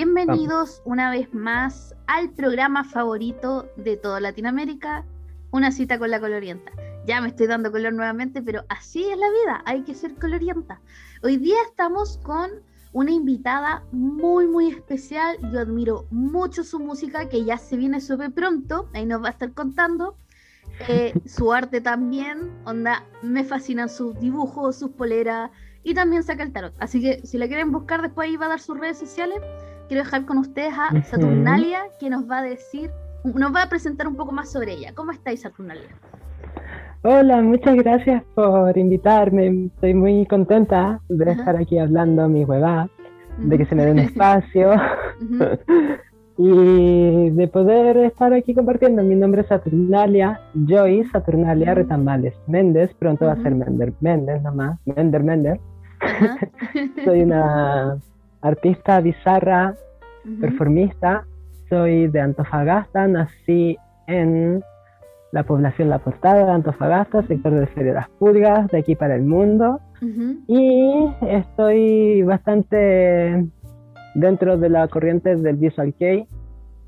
Bienvenidos una vez más al programa favorito de toda Latinoamérica, Una cita con la colorienta. Ya me estoy dando color nuevamente, pero así es la vida, hay que ser colorienta. Hoy día estamos con una invitada muy, muy especial. Yo admiro mucho su música, que ya se viene súper pronto, ahí nos va a estar contando. Eh, su arte también, onda, me fascinan sus dibujos, sus poleras y también saca el tarot. Así que si la quieren buscar, después ahí va a dar sus redes sociales quiero dejar con ustedes a Saturnalia, que nos va a decir, nos va a presentar un poco más sobre ella. ¿Cómo estáis, Saturnalia? Hola, muchas gracias por invitarme. Estoy muy contenta de estar aquí hablando mi huevada, de que se me dé un espacio y de poder estar aquí compartiendo. Mi nombre es Saturnalia, Joy Saturnalia Retambales Méndez. Pronto va a ser Mender Méndez nomás, Mender Mender. Soy una artista bizarra, performista. Soy de Antofagasta, nací en la población La Portada de Antofagasta, sector de Feria de las Pulgas, de aquí para el mundo. Y estoy bastante dentro de la corriente del Visual Kei,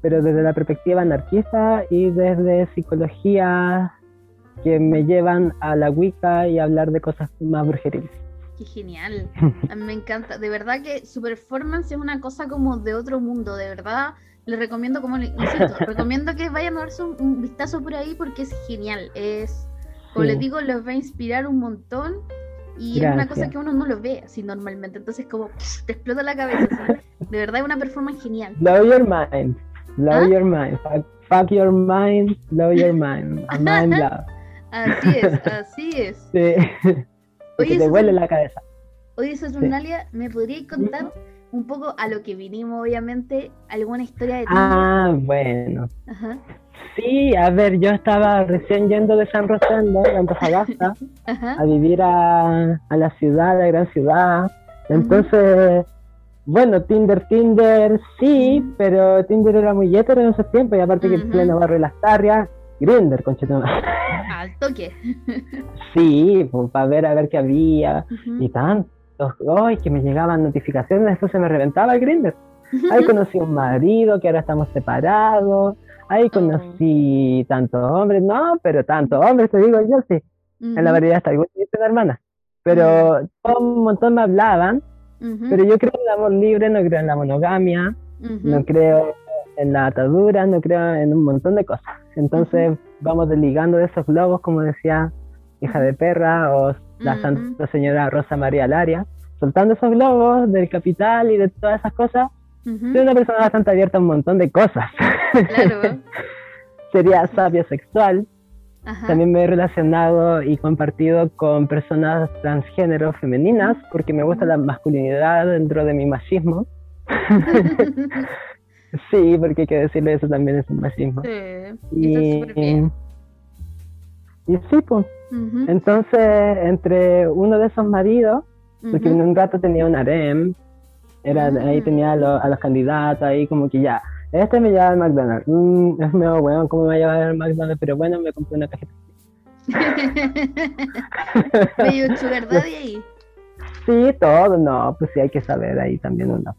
pero desde la perspectiva anarquista y desde psicología que me llevan a la Wicca y a hablar de cosas más brujeriles. Qué genial. A mí me encanta. De verdad que su performance es una cosa como de otro mundo. De verdad, les recomiendo, como insisto, recomiendo que vayan a darse un, vistazo por ahí porque es genial. Es, como les digo, los va a inspirar un montón. Y es una cosa que uno no lo ve así normalmente. Entonces, como te explota la cabeza. De verdad, es una performance genial. Blow your mind. Blow ¿Ah? your mind. Fuck, your mind. Blow your mind. Mind love. Así es, así es. Sí. Oye, te huele la cabeza. Oye, Saturnalia, ¿me podrías contar un poco a lo que vinimos, obviamente, alguna historia de ti? Ah, bueno. Ajá. Sí, a ver, yo estaba recién yendo de San Rosendo, de Antofagasta, a vivir a, la ciudad, a la gran ciudad. Entonces, bueno, Tinder, Tinder, sí, pero Tinder era muy hétero en esos tiempos, y aparte que el pleno barrio de las Tarrias, Grinder, conchetón. Al toque. sí, pues, para ver a ver qué había y tantos. Ay, que me llegaban notificaciones, después se me reventaba el Grinder. Ahí conocí un marido que ahora estamos separados. Ahí oh. conocí tantos hombres, no, pero tantos hombres, te digo yo sí. En la variedad está igual una hermana. Pero un montón me hablaban. Pero yo creo en el amor libre, no creo en la monogamia, no creo en la atadura, no creo en un montón de cosas. Entonces vamos desligando de esos globos, como decía hija de perra o la Santa Señora Rosa María Laria, soltando esos globos del capital y de todas esas cosas. Soy una persona bastante abierta a un montón de cosas. Claro. Sería sabio sexual. También me he relacionado y compartido con personas transgénero femeninas porque me gusta la masculinidad dentro de mi machismo. Sí, porque hay que decirle eso también es un machismo. Sí, y, bien. y sí, pues. Entonces, entre uno de esos maridos, porque en un rato tenía un harem, era, ahí ah. tenía a, los candidatos, ahí como que ya, este me lleva al McDonald's, mm, es medio bueno, ¿cómo me va a llevar al McDonald's? Pero bueno, me compré una cajita. ¿Medio sugar daddy ahí? Sí, todo, no, pues sí hay que saber ahí también una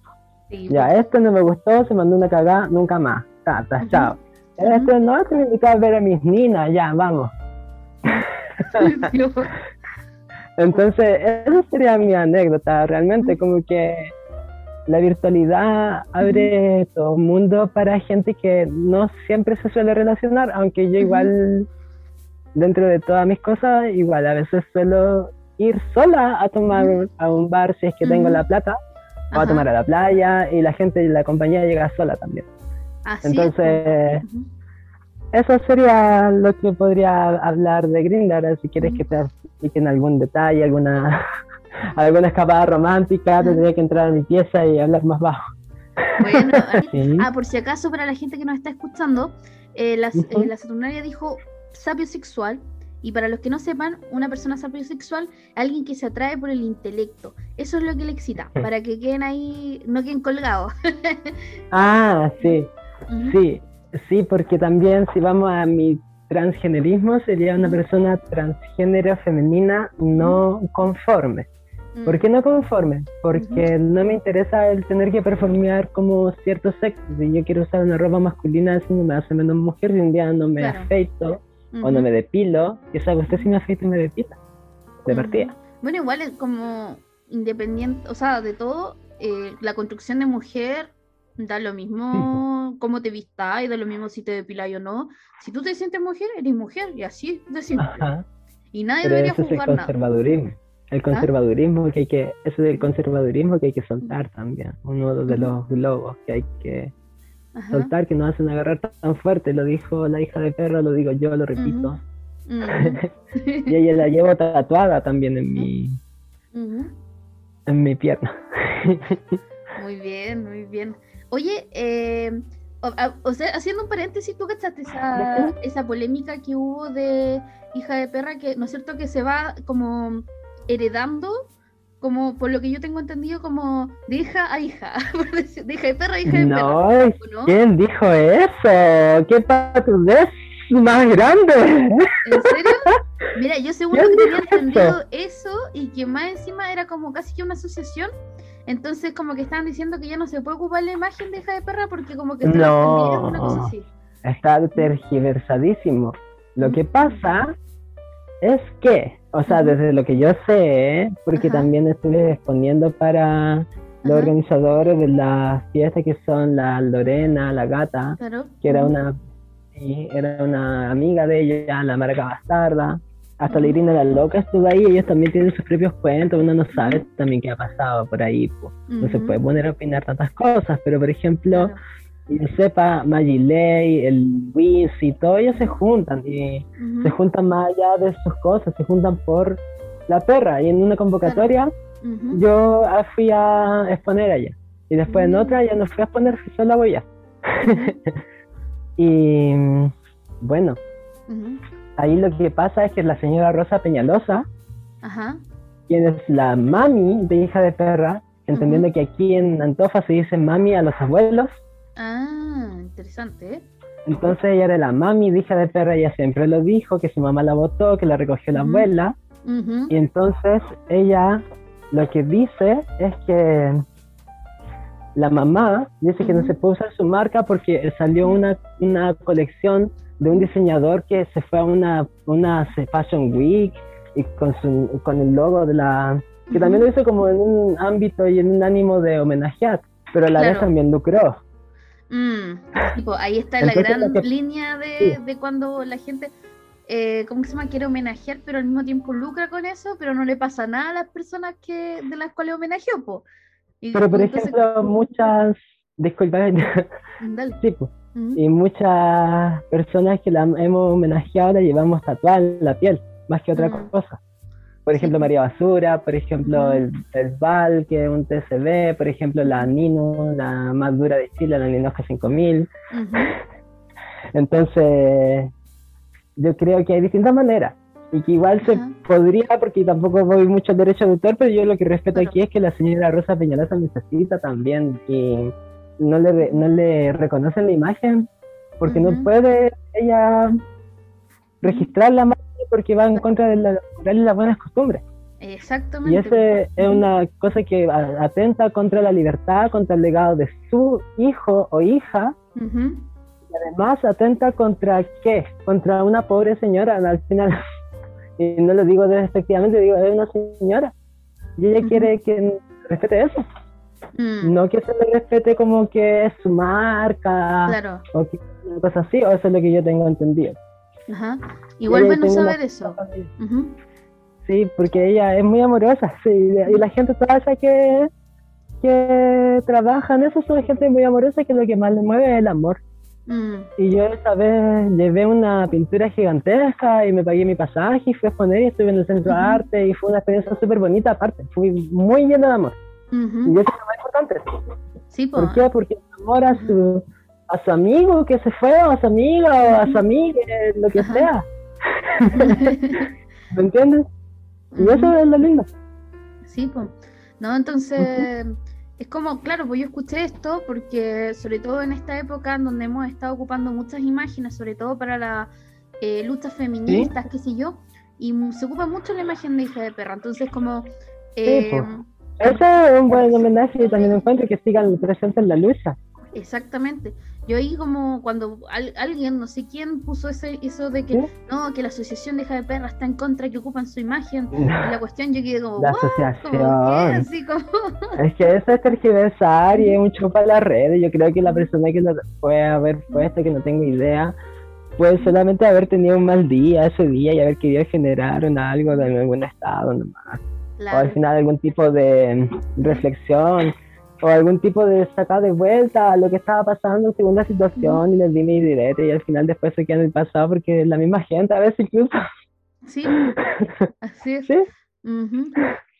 ya, pues. esto no me gustó, se mandó una cagada, nunca más. Tata, chao. Esto no, es que me invitaba a ver a mis ninas, ya, vamos. Entonces, esa sería mi anécdota, realmente, como que la virtualidad abre todo un mundo para gente que no siempre se suele relacionar, aunque yo igual, dentro de todas mis cosas, igual a veces suelo ir sola a tomar a un bar si es que tengo la plata, va a tomar a la playa y la gente y la compañía llega sola también. Entonces, eso sería lo que podría hablar de Grindr. Si quieres que te expliquen algún detalle, alguna, alguna escapada romántica, tendría que entrar a mi pieza y hablar más bajo. Bueno, ah, por si acaso, para la gente que nos está escuchando, eh, la, eh, la Saturnaria dijo sapio sexual, y para los que no sepan, una persona sapiosexual es alguien que se atrae por el intelecto. Eso es lo que le excita, para que queden ahí, no queden colgados. ah, sí. Sí, sí, porque también si vamos a mi transgenerismo, sería una persona transgénero femenina no conforme. ¿Por qué no conforme? Porque no me interesa el tener que performear como cierto sexo. Si yo quiero usar una ropa masculina, eso no me hace menos mujer. Si un día no me afeito o no me depilo, yo sabe usted si me afeito y me depila. De partida. Bueno, igual es como independiente, o sea, de todo, eh, la construcción de mujer da lo mismo cómo te vistas y da lo mismo si te depilas o no. Si tú te sientes mujer, eres mujer y así de simple. Y nadie debería juzgar nada el ¿Ah? conservadurismo que hay que, eso del conservadurismo que hay que soltar también, uno de los globos que hay que soltar que no hacen agarrar tan fuerte, lo dijo la hija de perro, lo digo yo, lo repito. y ella la llevo tatuada también en mi en mi pierna. muy bien, muy bien. Oye, eh, o, sea, haciendo un paréntesis, ¿tú cachaste esa, esa polémica que hubo de hija de perra que, ¿no es cierto?, que se va como heredando, como por lo que yo tengo entendido, como de hija a hija, de hija de perra a hija de no, ¿no? ¿Quién dijo eso? ¿Qué patudez más grande? ¿En serio? Mira, yo seguro que tenía entendido eso? y que más encima era como casi que una asociación. Entonces, como que estaban diciendo que ya no se puede ocupar la imagen de hija de perra porque como que no, una cosa así. Está tergiversadísimo. Lo que pasa es que, o sea, desde lo que yo sé, porque también estuve exponiendo para los organizadores de la fiesta que son la Lorena, la gata, que era una era una amiga de ella, la marca bastarda, hasta la Irina la loca estuvo ahí, ellos también tienen sus propios cuentos, uno no sabe también qué ha pasado por ahí, no se puede poner a opinar tantas cosas, pero por ejemplo, y sepa, Magilei, el Wiz y todo, ellos se juntan y se juntan más allá de sus cosas, se juntan por la perra. Y en una convocatoria yo fui a exponer allá. Y después en otra ya no fui a exponer, fui solo a Boya. y bueno, ahí lo que pasa es que la señora Rosa Peñalosa, quien es la mami de hija de perra, entendiendo que aquí en Antofa se dice mami a los abuelos, Ah, interesante. ¿eh? Entonces ella era la mami de hija de perra, ella siempre lo dijo, que su mamá la votó, que la recogió la abuela. Y entonces ella lo que dice es que la mamá dice que no se puede usar su marca porque salió una, una colección de un diseñador que se fue a una, una Fashion Week y con, su, con el logo de la... que también lo hizo como en un ámbito y en un ánimo de homenajear, pero a la vez también lucró. Mm, tipo, ahí está la gran línea de, de, cuando la gente, eh, ¿cómo se llama? Quiere homenajear, pero al mismo tiempo lucra con eso, pero no le pasa nada a las personas que de las cuales homenajeó, po. pero por ejemplo, muchas, disculpa, sí, y muchas personas que la hemos homenajeado la llevamos tatuada en la piel, más que otra mm. cosa. Por ejemplo, María Basura, por ejemplo, el, el Val, que es un TCB, por ejemplo, la Nino, la más dura de Chile, la Ninosca 5000. Entonces, yo creo que hay distintas maneras y que igual se podría, porque tampoco voy mucho al derecho de autor, pero yo lo que respeto aquí es que la señora Rosa Peñalosa necesita también y no le, no le reconocen la imagen porque no puede ella registrar la porque va en contra de, la, las buenas costumbres. Exactamente. Y esa es una cosa que atenta contra la libertad, contra el legado de su hijo o hija. Y además atenta contra qué? Contra una pobre señora al final. y no lo digo despectivamente, digo, es una señora. Y ella quiere que respete eso. Mm. No que se le respete como que es su marca. Claro. O que una cosa así, o eso es lo que yo tengo entendido. Ajá. Igual bueno saber eso. Sí, porque ella es muy amorosa, sí, y la gente toda que, que trabaja en eso son gente muy amorosa que lo que más le mueve es el amor. Mm. Y yo esa vez llevé una pintura gigantesca y me pagué mi pasaje y fui a exponer y estuve en el centro de arte y fue una experiencia súper bonita aparte, fui muy llena de amor. Y eso es lo más importante. Sí, ¿Por qué? Porque amor su a su amigo que se fue, o a su amiga, o a su amiga, lo que sea. ¿Me entiendes? Y eso es lo lindo. Sí, pues. No, entonces, es como, claro, pues yo escuché esto porque, sobre todo en esta época en donde hemos estado ocupando muchas imágenes, sobre todo para las eh, luchas feministas, qué sé yo, y se ocupa mucho la imagen de hija de perra. Entonces, como Eh, Ese es un buen homenaje y también encuentro que sigan presentes en la lucha. Exactamente. Yo ahí como cuando alguien, no sé quién, puso ese, eso de que no, que la asociación de de Perra está en contra que ocupan su imagen. Y la cuestión yo quedé como, la asociación. Es que eso es tergiversar y es un chupa a la red. Yo creo que la persona que lo puede haber puesto, que no tengo idea, puede solamente haber tenido un mal día ese día y haber querido generar algo de algún estado nomás. O al final algún tipo de reflexión o algún tipo de sacar de vuelta a lo que estaba pasando según la situación y les di mi directo y al final después se quedan en el pasado porque la misma gente a veces incluso. Sí, así es.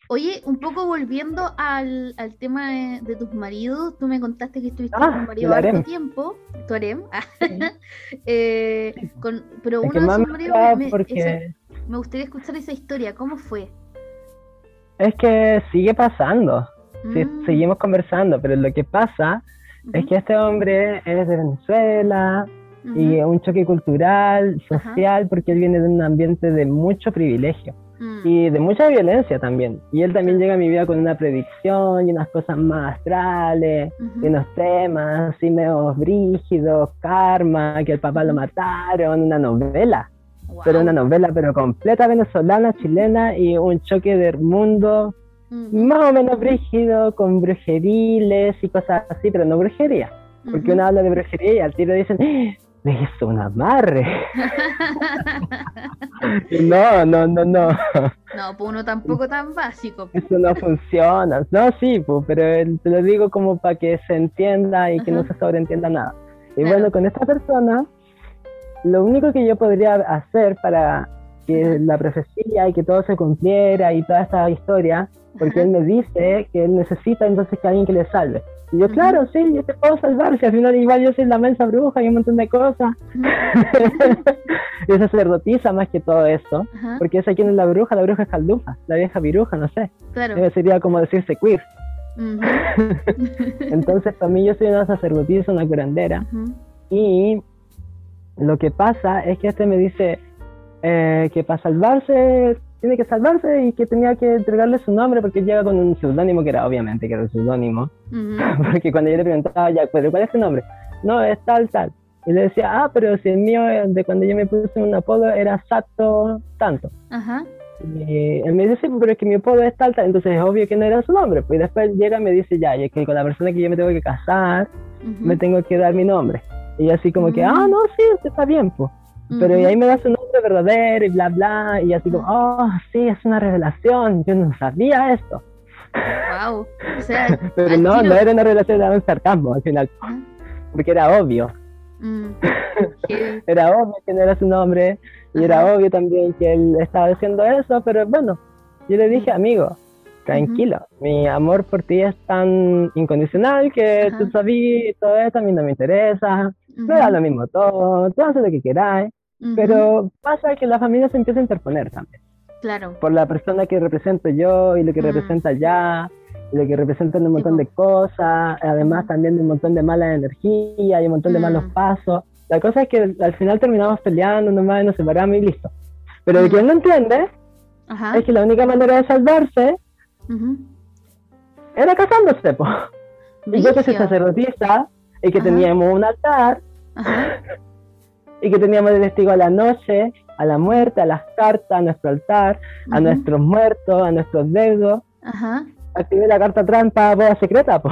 Oye, un poco volviendo al, al tema de, tus maridos, tú me contaste que estuviste con tu ah, marido harto tiempo, tu harem, eh, con, pero uno de sus maridos, me, me gustaría escuchar esa historia, ¿cómo fue? Es que sigue pasando. Mm. seguimos conversando, pero lo que pasa es que este hombre es de Venezuela y un choque cultural, social, porque él viene de un ambiente de mucho privilegio mm. y de mucha violencia también. Y él también llega a mi vida con una predicción y unas cosas más astrales, y unos temas así medio brígidos, karma, que el papá lo mataron, una novela. Pero una novela, pero completa venezolana, chilena y un choque del mundo más o menos brígido, con brujeriles y cosas así, pero no brujería. Porque uno habla de brujería y al tiro dicen, me hizo un amarre. no, no, no, no. No, pues uno tampoco tan básico. Eso no funciona. No, sí, pues, pero te lo digo como para que se entienda y que no se sobreentienda nada. Y bueno, con esta persona, lo único que yo podría hacer para que la profecía y que todo se cumpliera y toda esta historia porque él me dice que él necesita entonces que alguien que le salve. Y yo, claro, sí, yo te puedo salvar, si al final igual yo soy la mensa bruja y un montón de cosas. y sacerdotisa más que todo eso, porque esa quién es la bruja, la bruja es caldufa, la vieja viruja, no sé. Claro. Sería como decirse queer. entonces, para mí yo soy una sacerdotisa, una curandera, y lo que pasa es que este me dice eh, que para salvarse tiene que salvarse y que tenía que entregarle su nombre porque llega con un seudónimo que era obviamente que era un seudónimo. porque cuando yo le preguntaba, ya, ¿pero cuál es tu nombre? No, es tal, tal. Y le decía, ah, pero si el mío de cuando yo me puse un apodo era Sato tanto. Ajá. Y él me dice, sí, pero es que mi apodo es tal, tal. Entonces es obvio que no era su nombre. Pues después llega y me dice, ya, y es que con la persona que yo me tengo que casar, me tengo que dar mi nombre. Y así como que, ah, no, sí, está bien, pues. Pero y ahí me da su nombre verdadero y bla, bla, y así como, oh, sí, es una revelación, yo no sabía esto. Wow. Pero no, no era una revelación, era un sarcasmo al final, porque era obvio. Mm, era obvio que no era su nombre, y era obvio también que él estaba diciendo eso, pero bueno, yo le dije, amigo, tranquilo, mi amor por ti es tan incondicional que tú sabías, todo esto a mí no me interesa, me da lo mismo todo, tú haces lo que pero pasa que la familia se empieza a interponer también. Claro. Por la persona que represento yo y lo que representa ya, y lo que representa un montón de cosas, además también de un montón de mala energía y un montón de malos pasos. La cosa es que al final terminamos peleando nomás nos separamos y listo. Pero de quien no entiende es que la única manera de salvarse era casándose, po. Y yo que soy sacerdotisa y que teníamos un altar y que teníamos de testigo a la noche, a la muerte, a las cartas, a nuestro altar, a nuestros muertos, a nuestros deudos. Ajá. Activé la carta trampa, boda secreta, po.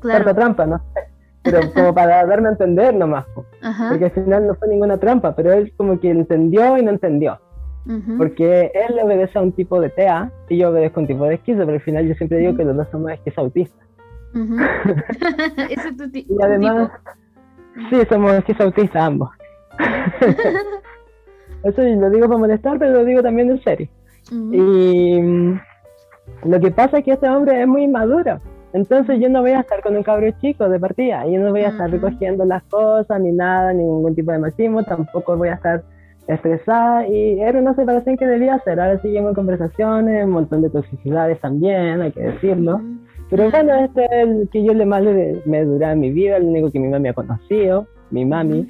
Carta trampa, no sé. Pero como para darme a entender nomás, po. Porque al final no fue ninguna trampa, pero él como que entendió y no entendió. Porque él obedece a un tipo de TEA y yo obedezco a un tipo de esquizo, pero al final yo siempre digo que los dos somos esquizautistas. Eso es tu, y además, sí, somos esquizautistas ambos. Eso lo digo para molestar, pero lo digo también en serio. Y mm, lo que pasa es que este hombre es muy inmaduro. Entonces yo no voy a estar con un cabro chico de partida, yo no voy a estar recogiendo las cosas, ni nada, ni ningún tipo de machismo, tampoco voy a estar estresada y era una separación que debía hacer. Ahora seguimos conversaciones, un montón de toxicidades también, hay que decirlo. Pero bueno, este es el que yo le más me dura en mi vida, el único que mi mamá me ha conocido mi mami.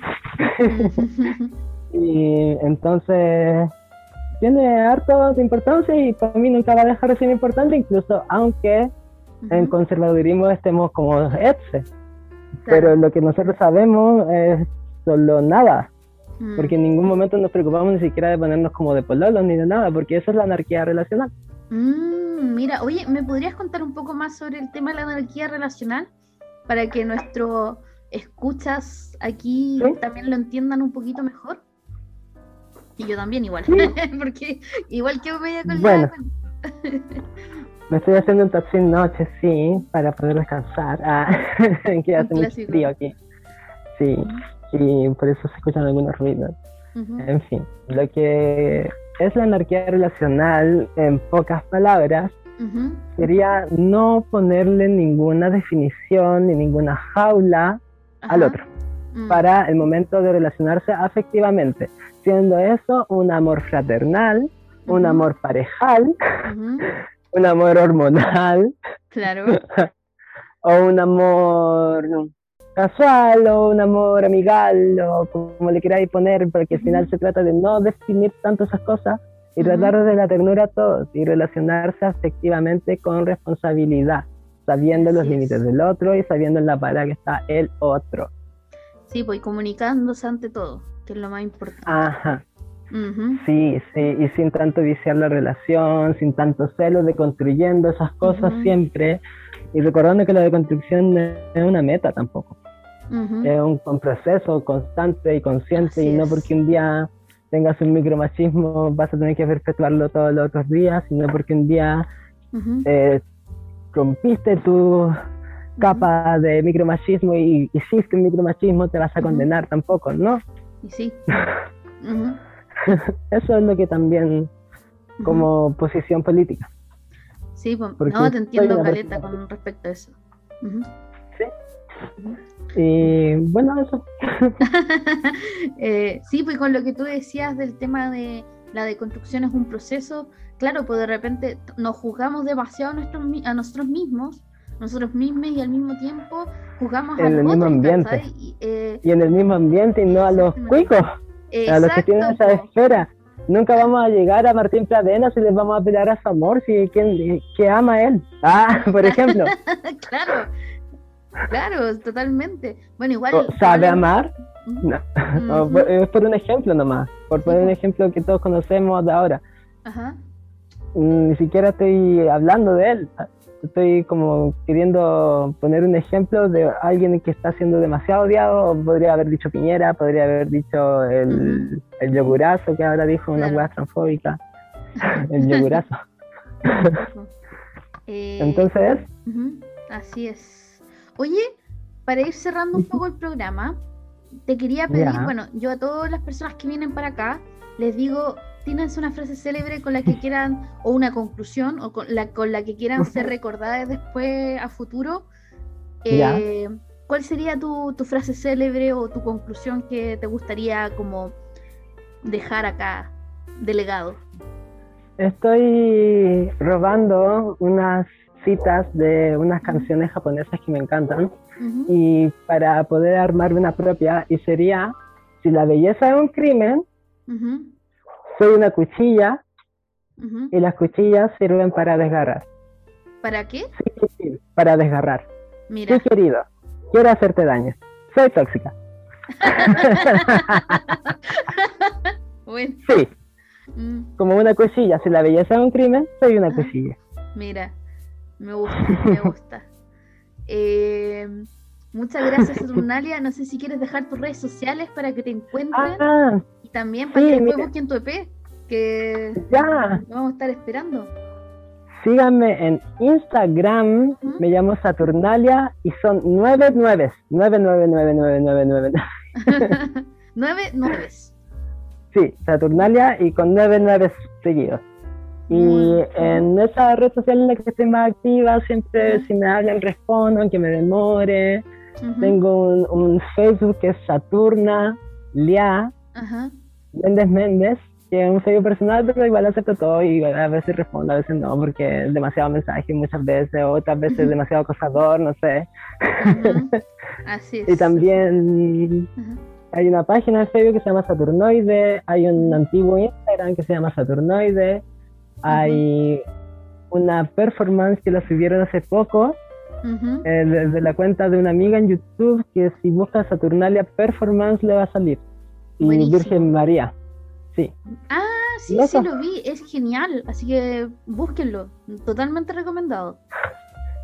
y entonces, tiene harto de importancia y para mí nunca va a dejar de ser importante, incluso aunque en conservadurismo estemos como etce. Pero lo que nosotros sabemos es solo nada, porque en ningún momento nos preocupamos ni siquiera de ponernos como de pololos ni de nada, porque eso es la anarquía relacional. Mm, mira, oye, ¿me podrías contar un poco más sobre el tema de la anarquía relacional? Para que nuestros escuchas aquí también lo entiendan un poquito mejor. Y yo también igual, porque igual que voy a con bueno. Me estoy haciendo un taxi noche, sí, para poder descansar. Ah, que hace mucho frío aquí. Sí, y por eso se escuchan algunos ruidos. En fin, lo que es la anarquía relacional, en pocas palabras, sería no ponerle ninguna definición ni ninguna jaula al otro mm. para el momento de relacionarse afectivamente, siendo eso un amor fraternal, un amor parejal, un amor hormonal. Claro. o un amor casual o un amor amigal o como le queráis poner, porque al final se trata de no definir tanto esas cosas y tratar de la ternura a todos y relacionarse afectivamente con responsabilidad, sabiendo los límites del otro y sabiendo en la parada que está el otro. Sí, pues comunicándose ante todo, que es lo más importante. Ajá. Sí, sí, y sin tanto viciar la relación, sin tanto celo, de construyendo esas cosas siempre, y recordando que la deconstrucción no es una meta tampoco, es un, proceso constante y consciente, y no porque un día tengas un micromachismo vas a tener que perpetuarlo todos los otros días, sino porque un día eh, rompiste tu capa de micromachismo y hiciste un micromachismo, te vas a condenar tampoco, ¿no? Y sí. Eso es lo que también como posición política. Sí, pues, no, te entiendo, Caleta, con respecto a eso. Sí. Y bueno, eso. eh, sí, pues con lo que tú decías del tema de la deconstrucción es un proceso, claro, pues de repente nos juzgamos demasiado a, nuestros, a nosotros mismos, nosotros mismos y al mismo tiempo juzgamos en a el mismo ambiente. Eh, y, en el mismo ambiente y no a los cuicos a los que tienen esa esfera. Nunca vamos a llegar a Martín Pradena si les vamos a pedir a su amor, si quien que ama a él. Ah, por ejemplo. claro, claro, totalmente. Bueno, igual. ¿Sabe amar? No. es por un ejemplo nomás, por poner un ejemplo que todos conocemos de ahora. Ajá. Ni siquiera estoy hablando de él. Estoy como queriendo poner un ejemplo de alguien que está siendo demasiado odiado, podría haber dicho Piñera, podría haber dicho el, el yogurazo que ahora dijo una hueá transfóbica, el yogurazo. Eh, Entonces... Así es. Oye, para ir cerrando un poco el programa, te quería pedir, bueno, yo a todas las personas que vienen para acá, les digo tienes una frase célebre con la que quieran, o una conclusión, o con la, con la que quieran ser recordadas después a futuro, eh, ¿cuál sería tu, tu, frase célebre o tu conclusión que te gustaría como dejar acá delegado? Estoy robando unas citas de unas canciones japonesas que me encantan. Y para poder armar una propia y sería si la belleza es un crimen soy una cuchilla y las cuchillas sirven para desgarrar. ¿Para qué? Sí, para desgarrar. Mira. Sí, querido, quiero hacerte daño. Soy tóxica. bueno. Sí. Mm. Como una cuchilla. Si la belleza es un crimen, soy una cuchilla. Mira, me gusta, me gusta. eh, Muchas gracias, Saturnalia. No sé si quieres dejar tus redes sociales para que te encuentren. Ah, y también para que después busquen tu EP, que ya. vamos a estar esperando. Síganme en Instagram, me llamo Saturnalia y son nueve nueves. Nueve, nueve, nueve, nueve, nueve, nueve. nueve nueves. Sí, Saturnalia y con nueve nueves seguidos. Y en esa red social en la que estoy más activa, siempre si me hablan respondo, aunque me demore. Tengo un, Facebook que es Saturna Lia Méndez Méndez, que es un Facebook personal, pero igual acepto todo y a veces respondo, a veces no, porque es demasiado mensaje muchas veces, otras veces demasiado acosador, no sé. Así es. y también hay una página de Facebook que se llama Saturnoide, hay un antiguo Instagram Instagram que se llama Saturnoide. Hay una performance que la subieron hace poco eh, desde la cuenta de una amiga en YouTube que si busca Saturnalia Performance le va a salir. Y Virgen María. Sí. Ah, sí, sí lo vi, es genial, así que búsquenlo, totalmente recomendado.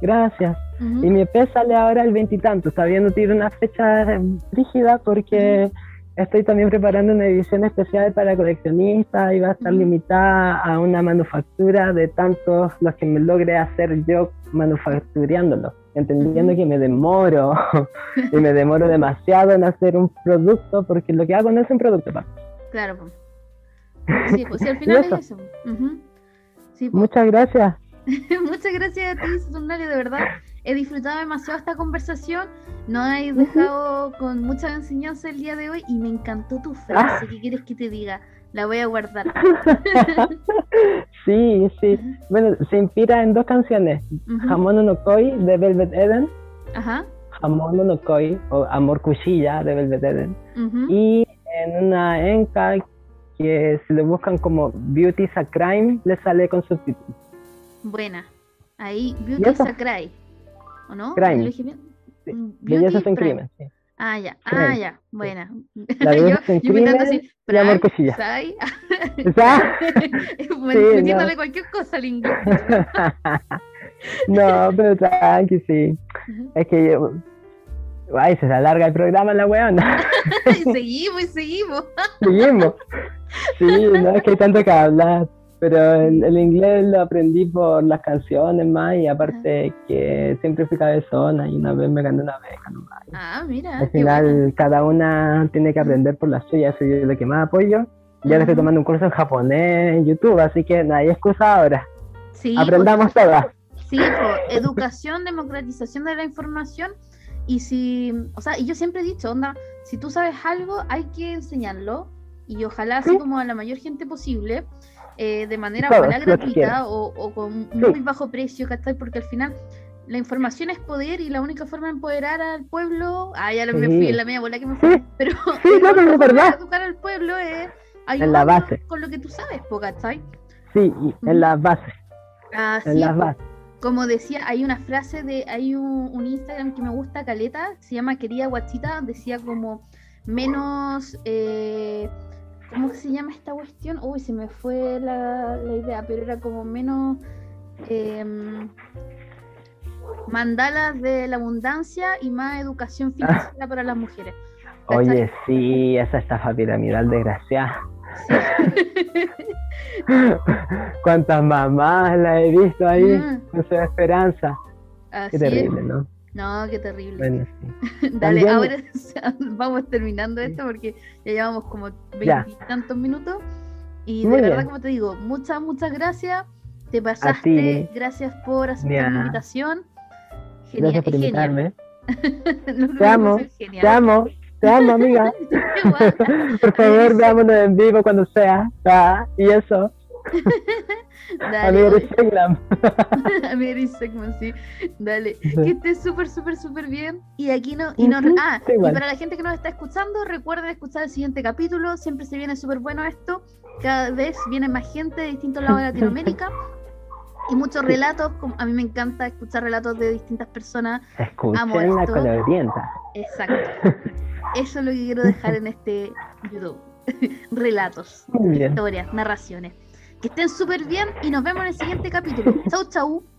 Gracias. Y mi EP sale ahora el veintitanto, está viendo tiene una fecha rígida porque estoy también preparando una edición especial para coleccionistas y va a estar limitada a una manufactura de tantos los que me logre hacer yo manufacturándolo, entendiendo que me demoro y me demoro demasiado en hacer un producto porque lo que hago no es un producto. Claro. Sí, pues al final es eso. Muchas gracias. Muchas gracias a ti, Saturnario, de verdad. He disfrutado demasiado esta conversación. No he dejado con mucha enseñanza el día de hoy y me encantó tu frase. ¿Qué quieres que te diga? La voy a guardar. sí, sí. Bueno, se inspira en dos canciones. Jamón no Koi de Velvet Eden. Ajá. Jamón no Koi o Amor Cuchilla de Velvet Eden. Y en una enca que si lo buscan como Beauty is a Crime, le sale con subtítulos. Buena. Ahí, Beauty is a Crime. ¿O no? Crime. Mm, Belleza sin crimen. Sí. Ah, ya, ah, ya, buena. La yo, yo crimen así, y amor cochilla. ¿sabes? Metiéndole cualquier cosa al inglés. no, pero tranqui, sí. Es que yo, Ay, se alarga el programa la weona. y seguimos y seguimos. seguimos. Sí, no es que hay tanto que hablar. Pero el, inglés lo aprendí por las canciones más y aparte que siempre fui cabezona y una vez me gané una beca nomás. Ah, mira. Al final cada una tiene que aprender por la suya, eso es lo que más apoyo. Ya estoy tomando un curso en japonés en YouTube, así que no hay excusa ahora. Sí, Aprendamos todas. Sí, educación, democratización de la información y si, o sea, y yo siempre he dicho, onda, si tú sabes algo, hay que enseñarlo y ojalá así como a la mayor gente posible, eh, de manera gratuita o, con muy bajo precio, ¿cachai? Porque al final la información es poder y la única forma de empoderar al pueblo, ah, ya me fui en la media bola que me fui, pero sí, es verdad. educar al pueblo es en la base. con lo que tú sabes, ¿cachai? Sí, en la base. Ah, en las bases como decía, hay una frase de, hay un, Instagram que me gusta, Caleta, se llama Querida Guachita, decía como menos, eh, ¿cómo se llama esta cuestión? Uy, se me fue la, idea, pero era como menos em, mandalas de la abundancia y más educación financiera para las mujeres. Oye, sí, esa estafa piramidal desgraciada. Cuántas mamás la he visto ahí mm. con su esperanza. qué terrible, ¿no? No, qué terrible. Dale, ahora vamos terminando esto porque ya llevamos como veintitantos minutos. Y de verdad, como te digo, muchas, muchas gracias. Te pasaste. Gracias por aceptar la invitación. Genial, gracias por invitarme. te amo, te amo. Te amo, amiga. Por favor, veámonos en vivo cuando sea. Ah, y eso. Dale. Amiga Segman, sí. Dale. Que estés súper, súper, súper bien. Y aquí no. Y, no, ah, y para la gente que nos está escuchando, recuerden escuchar el siguiente capítulo. Siempre se viene súper bueno esto. Cada vez viene más gente de distintos lados de Latinoamérica. y muchos relatos. A mí me encanta escuchar relatos de distintas personas. Escuchen la colorienta. Exacto. Eso es lo que quiero dejar en este YouTube. Relatos, historias, narraciones. Que estén súper bien y nos vemos en el siguiente capítulo. Chau, chau.